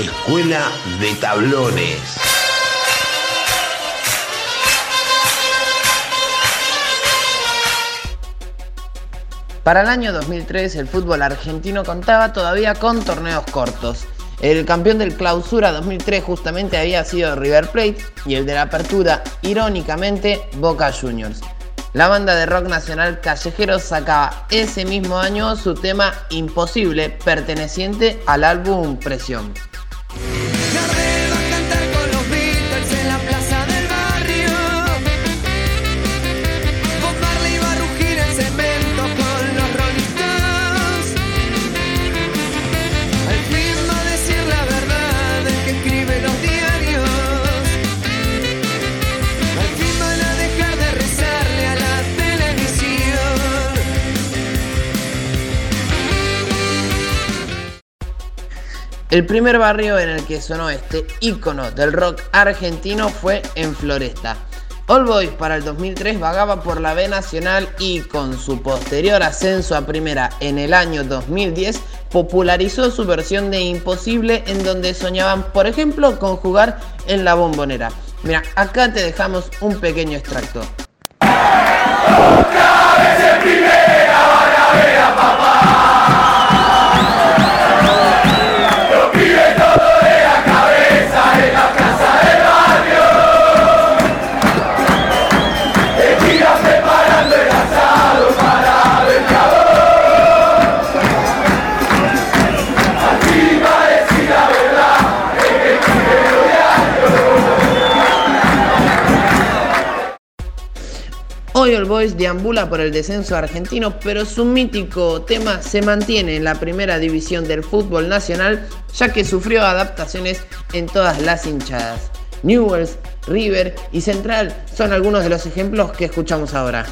Escuela de Tablones. Para el año 2003 el fútbol argentino contaba todavía con torneos cortos. El campeón del clausura 2003 justamente había sido River Plate y el de la apertura, irónicamente, Boca Juniors. La banda de rock nacional Callejeros sacaba ese mismo año su tema Imposible, perteneciente al álbum Presión. Yeah. El primer barrio en el que sonó este ícono del rock argentino fue en Floresta. All Boys para el 2003 vagaba por la B Nacional y con su posterior ascenso a primera en el año 2010 popularizó su versión de Imposible en donde soñaban, por ejemplo, con jugar en la bombonera. Mira, acá te dejamos un pequeño extracto. Hoy All Boys deambula por el descenso argentino, pero su mítico tema se mantiene en la primera división del fútbol nacional, ya que sufrió adaptaciones en todas las hinchadas. Newells, River y Central son algunos de los ejemplos que escuchamos ahora.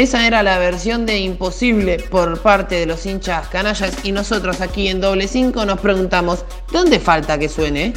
Esa era la versión de Imposible por parte de los hinchas canallas y nosotros aquí en Doble 5 nos preguntamos, ¿dónde falta que suene?